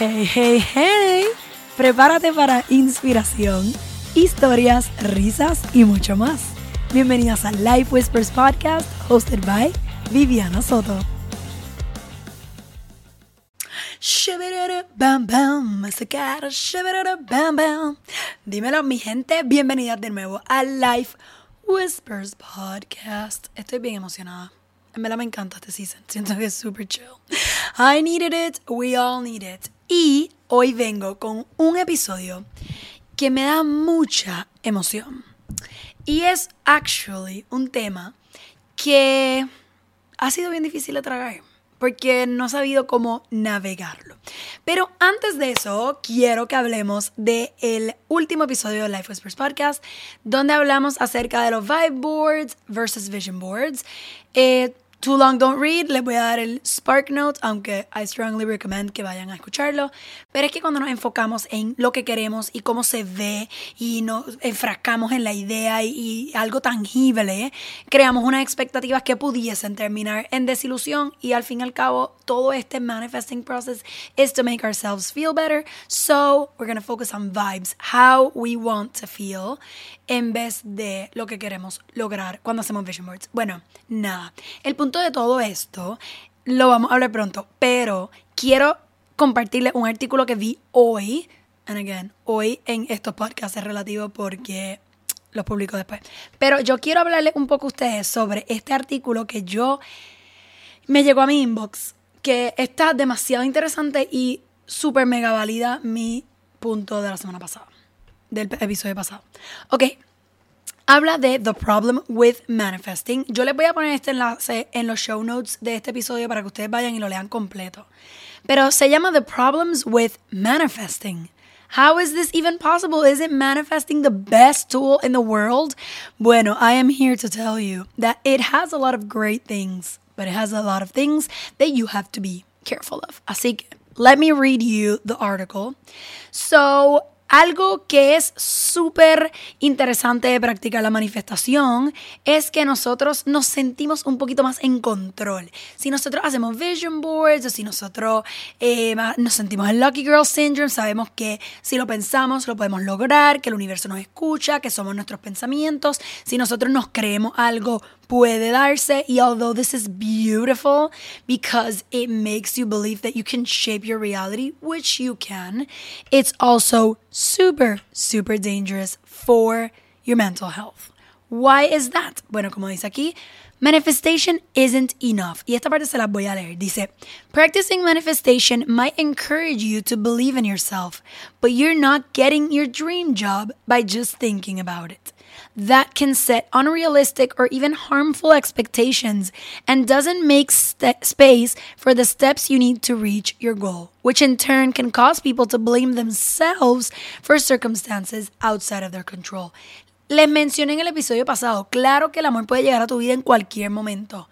Hey, hey, hey. Prepárate para inspiración, historias, risas y mucho más. Bienvenidas a Life Whispers Podcast, hosted by Viviana Soto. Bam, bam, bam, bam. Dímelo, mi gente. Bienvenidas de nuevo a Life Whispers Podcast. Estoy bien emocionada. En verdad me encanta este season. Siento que es super chill. I needed it. We all need it. Y hoy vengo con un episodio que me da mucha emoción. Y es actually un tema que ha sido bien difícil de tragar porque no he sabido cómo navegarlo. Pero antes de eso, quiero que hablemos del el último episodio de Life Whispers Podcast, donde hablamos acerca de los vibe boards versus vision boards. Eh, Too Long Don't Read, les voy a dar el Spark Note, aunque I strongly recommend que vayan a escucharlo. Pero es que cuando nos enfocamos en lo que queremos y cómo se ve y nos enfrascamos en la idea y, algo tangible, creamos unas expectativas que pudiesen terminar en desilusión y al fin y al cabo todo este manifesting process is to make ourselves feel better. So we're going to focus on vibes, how we want to feel en vez de lo que queremos lograr cuando hacemos vision boards. Bueno, nada. El punto de todo esto lo vamos a hablar pronto, pero quiero compartirles un artículo que vi hoy, and again, hoy en estos podcasts es relativo porque los publico después. Pero yo quiero hablarles un poco a ustedes sobre este artículo que yo me llegó a mi inbox, que está demasiado interesante y súper mega válida mi punto de la semana pasada del episodio pasado. Ok, habla de The Problem with Manifesting. Yo les voy a poner este enlace en los show notes de este episodio para que ustedes vayan y lo lean completo. Pero se llama The Problems with Manifesting. How is this even possible? Isn't manifesting the best tool in the world? Bueno, I am here to tell you that it has a lot of great things, but it has a lot of things that you have to be careful of. Así que, let me read you the article. So, algo que es súper interesante de practicar la manifestación es que nosotros nos sentimos un poquito más en control. Si nosotros hacemos vision boards o si nosotros eh, nos sentimos el Lucky Girl Syndrome, sabemos que si lo pensamos lo podemos lograr, que el universo nos escucha, que somos nuestros pensamientos. Si nosotros nos creemos algo puede darse y although this is beautiful because it makes you believe that you can shape your reality, which you can, it's also super, super dangerous for your mental health. Why is that? Bueno, como dice aquí, manifestation isn't enough. Y esta parte se la voy a leer. Dice, practicing manifestation might encourage you to believe in yourself, but you're not getting your dream job by just thinking about it that can set unrealistic or even harmful expectations and doesn't make st- space for the steps you need to reach your goal, which in turn can cause people to blame themselves for circumstances outside of their control. Les mencioné en el episodio pasado, claro que el amor puede llegar a tu vida en cualquier momento.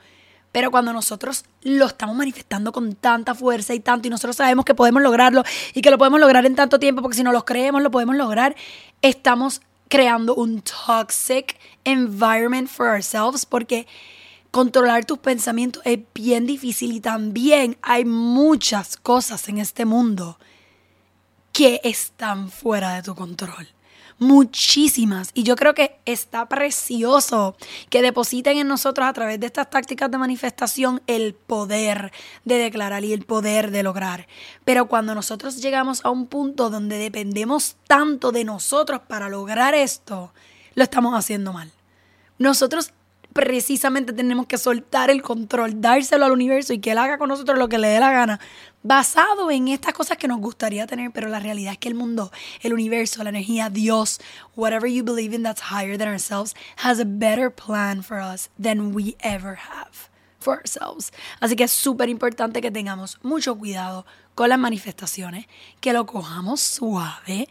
Pero cuando nosotros lo estamos manifestando con tanta fuerza y tanto, y nosotros sabemos que podemos lograrlo y que lo podemos lograr en tanto tiempo, porque si no lo creemos, lo podemos lograr, estamos creando un toxic environment for ourselves porque controlar tus pensamientos es bien difícil y también hay muchas cosas en este mundo que están fuera de tu control muchísimas. Y yo creo que está precioso que depositen en nosotros a través de estas tácticas de manifestación el poder de declarar y el poder de lograr. Pero cuando nosotros llegamos a un punto donde dependemos tanto de nosotros para lograr esto, lo estamos haciendo mal. Nosotros precisamente tenemos que soltar el control, dárselo al universo y que él haga con nosotros lo que le dé la gana, basado en estas cosas que nos gustaría tener, pero la realidad es que el mundo, el universo, la energía, Dios, whatever you believe in that's higher than ourselves, has a better plan for us than we ever have for ourselves. Así que es súper importante que tengamos mucho cuidado con las manifestaciones, que lo cojamos suave,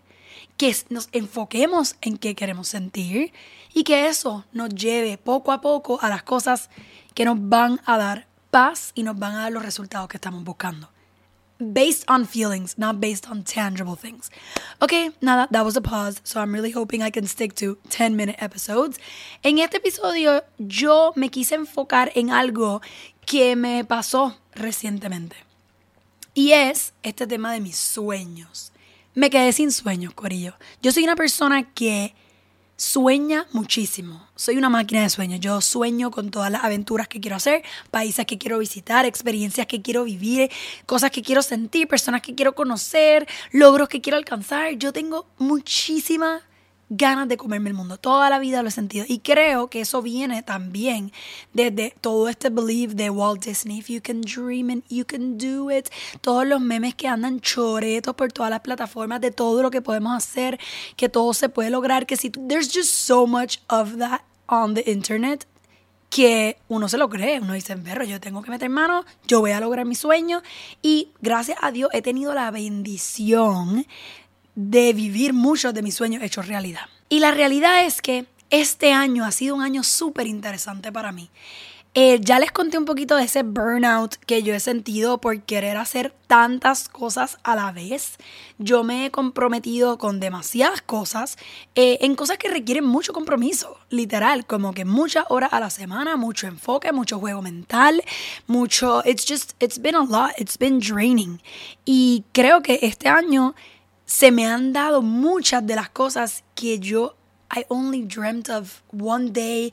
que nos enfoquemos en qué queremos sentir y que eso nos lleve poco a poco a las cosas que nos van a dar paz y nos van a dar los resultados que estamos buscando. Based on feelings, not based on tangible things. Ok, nada, that was a pause, so I'm really hoping I can stick to 10 minute episodes. En este episodio yo me quise enfocar en algo que me pasó recientemente. Y es este tema de mis sueños. Me quedé sin sueños, Corillo. Yo soy una persona que sueña muchísimo. Soy una máquina de sueños. Yo sueño con todas las aventuras que quiero hacer, países que quiero visitar, experiencias que quiero vivir, cosas que quiero sentir, personas que quiero conocer, logros que quiero alcanzar. Yo tengo muchísima ganas de comerme el mundo. Toda la vida lo he sentido. Y creo que eso viene también desde todo este belief de Walt Disney. If you can dream it, you can do it. Todos los memes que andan choretos por todas las plataformas de todo lo que podemos hacer, que todo se puede lograr, que si there's just so much of that on the internet que uno se lo cree, uno dice, perro, yo tengo que meter mano, yo voy a lograr mi sueño y gracias a Dios he tenido la bendición de vivir muchos de mis sueños hechos realidad. Y la realidad es que este año ha sido un año súper interesante para mí. Eh, ya les conté un poquito de ese burnout que yo he sentido por querer hacer tantas cosas a la vez. Yo me he comprometido con demasiadas cosas, eh, en cosas que requieren mucho compromiso, literal, como que muchas horas a la semana, mucho enfoque, mucho juego mental, mucho... It's just, it's been a lot, it's been draining. Y creo que este año se me han dado muchas de las cosas que yo I only dreamt of one day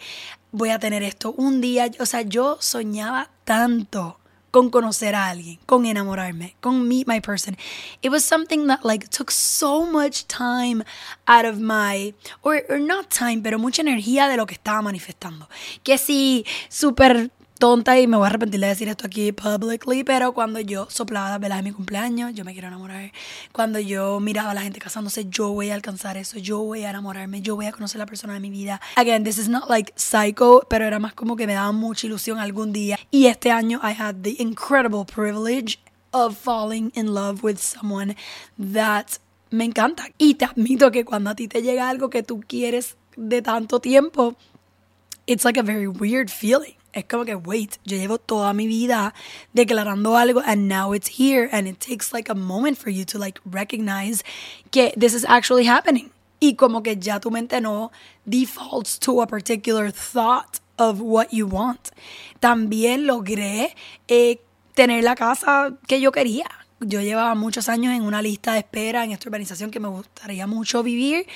voy a tener esto un día, o sea, yo soñaba tanto con conocer a alguien, con enamorarme, con meet my person. It was something that like took so much time out of my or, not time, pero mucha energía de lo que estaba manifestando. Que si súper tonta y me voy a arrepentir de decir esto aquí publicly, pero cuando yo soplaba las velas de mi cumpleaños, yo me quiero enamorar. Cuando yo miraba a la gente casándose, yo voy a alcanzar eso, yo voy a enamorarme, yo voy a conocer a la persona de mi vida. Again, this is not like psycho, pero era más como que me daba mucha ilusión algún día. Y este año I had the incredible privilege of falling in love with someone that me encanta. Y te admito que cuando a ti te llega algo que tú quieres de tanto tiempo, it's like a very weird feeling es como que, wait, yo llevo toda mi vida declarando algo and now it's here and it takes like a moment for you to like recognize que this is actually happening. Y como que ya tu mente no defaults to a particular thought of what you want. También logré eh, tener la casa que yo quería yo llevaba muchos años en una lista de espera en esta urbanización que me gustaría mucho vivir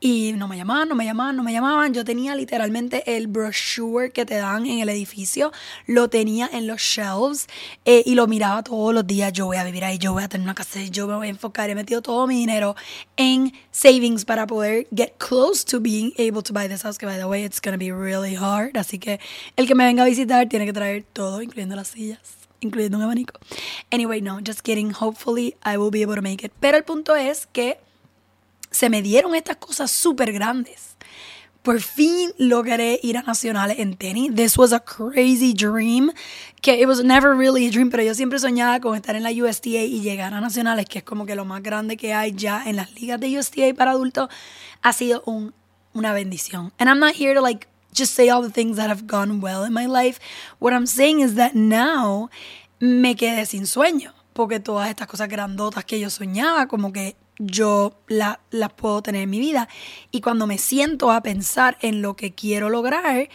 y no me llamaban, no me llamaban, no me llamaban. Yo tenía literalmente el brochure que te dan en el edificio, lo tenía en los shelves eh, y lo miraba todos los días. Yo voy a vivir ahí, yo voy a tener una casa, yo me voy a enfocar. He metido todo mi dinero en savings para poder get close to being able to buy this house, que by the way, it's going to be really hard. Así que el que me venga a visitar tiene que traer todo, incluyendo las sillas incluyendo un abanico. Anyway, no, just kidding. Hopefully I will be able to make it. Pero el punto es que se me dieron estas cosas súper grandes. Por fin logré ir a nacionales en tenis. This was a crazy dream. Que it was never really a dream, pero yo siempre soñaba con estar en la USTA y llegar a nacionales, que es como que lo más grande que hay ya en las ligas de USTA para adultos. Ha sido un, una bendición. And I'm not here to like just say all the things that have gone well in my life. What I'm saying is that now me quedé sin sueño, porque todas estas cosas grandotas que yo soñaba, como que yo las puedo tener en mi vida. Y cuando me siento a pensar en lo que quiero lograr,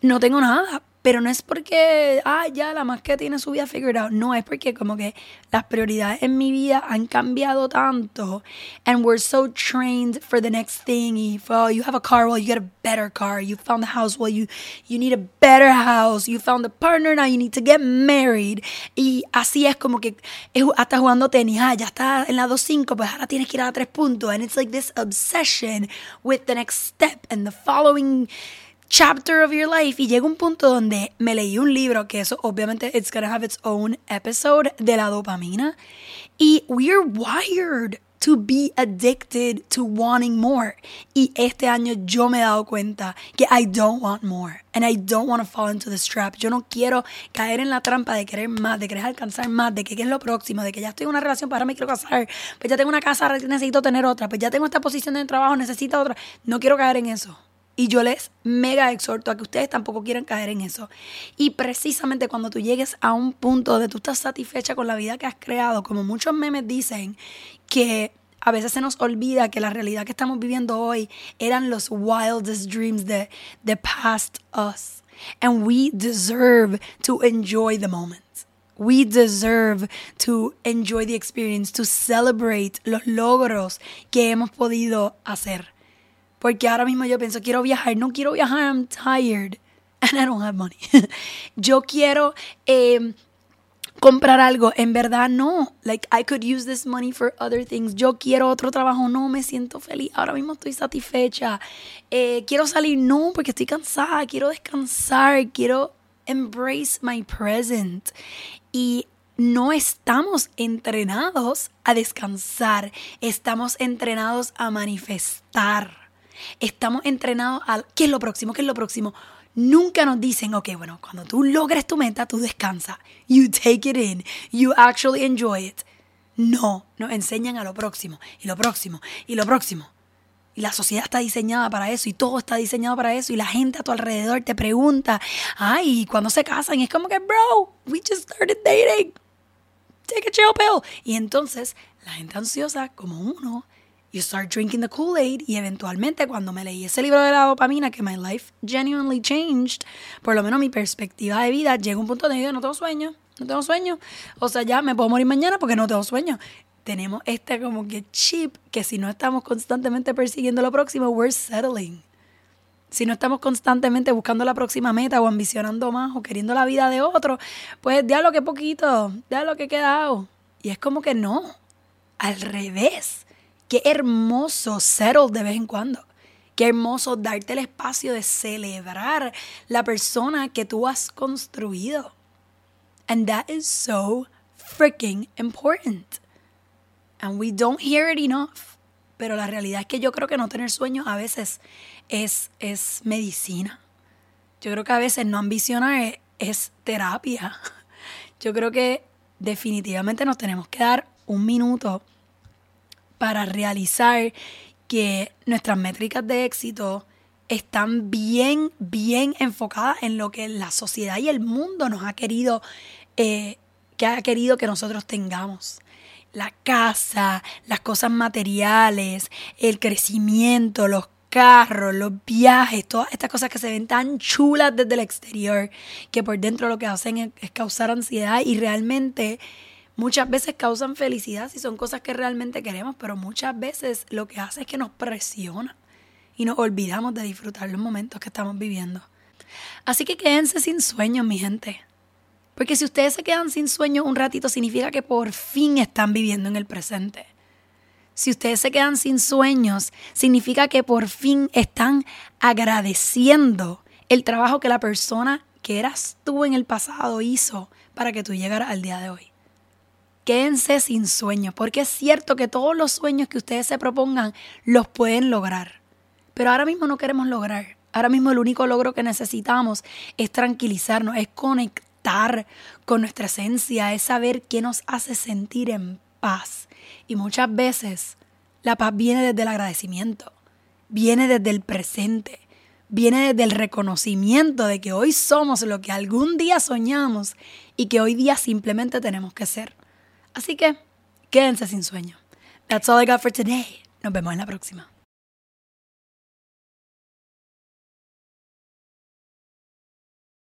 no tengo nada, pero no es porque, ah, ya la más que tiene su vida figured out. No, es porque como que las prioridades en mi vida han cambiado tanto. And we're so trained for the next thing. If oh, you have a car, well, you get a better car. You found the house, well, you, you need a better house. You found a partner, now you need to get married. Y así es como que hasta jugando tenis. Ah, ya está en la 2.5, pues ahora tienes que ir a la 3 puntos. And it's like this obsession with the next step and the following chapter of your life y llega un punto donde me leí un libro que eso obviamente it's gonna have its own episode de la dopamina y we're wired to be addicted to wanting more. Y este año yo me he dado cuenta que I don't want more and I don't want to fall into this trap. Yo no quiero caer en la trampa de querer más de querer alcanzar más de que qué es lo próximo de que ya estoy en una relación para ahora me quiero casar pues ya tengo una casa necesito tener otra pues ya tengo esta posición de trabajo necesito otra. No quiero caer en eso y yo les mega exhorto a que ustedes tampoco quieran caer en eso. Y precisamente cuando tú llegues a un punto donde tú estás satisfecha con la vida que has creado, como muchos memes dicen, que a veces se nos olvida que la realidad que estamos viviendo hoy eran los wildest dreams de the past us. And we deserve to enjoy the moment. We deserve to enjoy the experience, to celebrate los logros que hemos podido hacer. Porque ahora mismo yo pienso, quiero viajar, no quiero viajar, I'm tired and I don't have money. yo quiero eh, comprar algo, en verdad no. Like I could use this money for other things. Yo quiero otro trabajo, no me siento feliz. Ahora mismo estoy satisfecha. Eh, quiero salir, no, porque estoy cansada. Quiero descansar. Quiero embrace my present. Y no estamos entrenados a descansar. Estamos entrenados a manifestar. Estamos entrenados a ¿qué es lo próximo? ¿Qué es lo próximo? Nunca nos dicen, ok, bueno, cuando tú logres tu meta, tú descansa. You take it in. You actually enjoy it. No, nos enseñan a lo próximo, y lo próximo, y lo próximo. Y la sociedad está diseñada para eso, y todo está diseñado para eso, y la gente a tu alrededor te pregunta, ay, cuando se casan? Y es como que, bro, we just started dating. Take a chill pill. Y entonces, la gente ansiosa, como uno, you start drinking the Kool-Aid y eventualmente cuando me leí ese libro de la dopamina que my life genuinely changed, por lo menos mi perspectiva de vida llega a un punto de vida no tengo sueño, no tengo sueño, o sea, ya me puedo morir mañana porque no tengo sueño. Tenemos este como que chip que si no estamos constantemente persiguiendo lo próximo, we're settling. Si no estamos constantemente buscando la próxima meta o ambicionando más o queriendo la vida de otro, pues ya lo que poquito, ya lo que he quedado. Y es como que no, al revés Qué hermoso settle de vez en cuando. Qué hermoso darte el espacio de celebrar la persona que tú has construido. And that is so freaking important. And we don't hear it enough. Pero la realidad es que yo creo que no tener sueños a veces es, es medicina. Yo creo que a veces no ambicionar es, es terapia. Yo creo que definitivamente nos tenemos que dar un minuto para realizar que nuestras métricas de éxito están bien, bien enfocadas en lo que la sociedad y el mundo nos ha querido, eh, que ha querido que nosotros tengamos. La casa, las cosas materiales, el crecimiento, los carros, los viajes, todas estas cosas que se ven tan chulas desde el exterior, que por dentro lo que hacen es, es causar ansiedad y realmente muchas veces causan felicidad si son cosas que realmente queremos, pero muchas veces lo que hace es que nos presiona y nos olvidamos de disfrutar los momentos que estamos viviendo. Así que quédense sin sueños, mi gente. Porque si ustedes se quedan sin sueños un ratito, significa que por fin están viviendo en el presente. Si ustedes se quedan sin sueños, significa que por fin están agradeciendo el trabajo que la persona que eras tú en el pasado hizo para que tú llegaras al día de hoy quédense sin sueños, porque es cierto que todos los sueños que ustedes se propongan los pueden lograr. Pero ahora mismo no queremos lograr. Ahora mismo el único logro que necesitamos es tranquilizarnos, es conectar con nuestra esencia, es saber qué nos hace sentir en paz. Y muchas veces la paz viene desde el agradecimiento, viene desde el presente, viene desde el reconocimiento de que hoy somos lo que algún día soñamos y que hoy día simplemente tenemos que ser. Así que quédense sin sueño. That's all I got for today. Nos vemos en la próxima.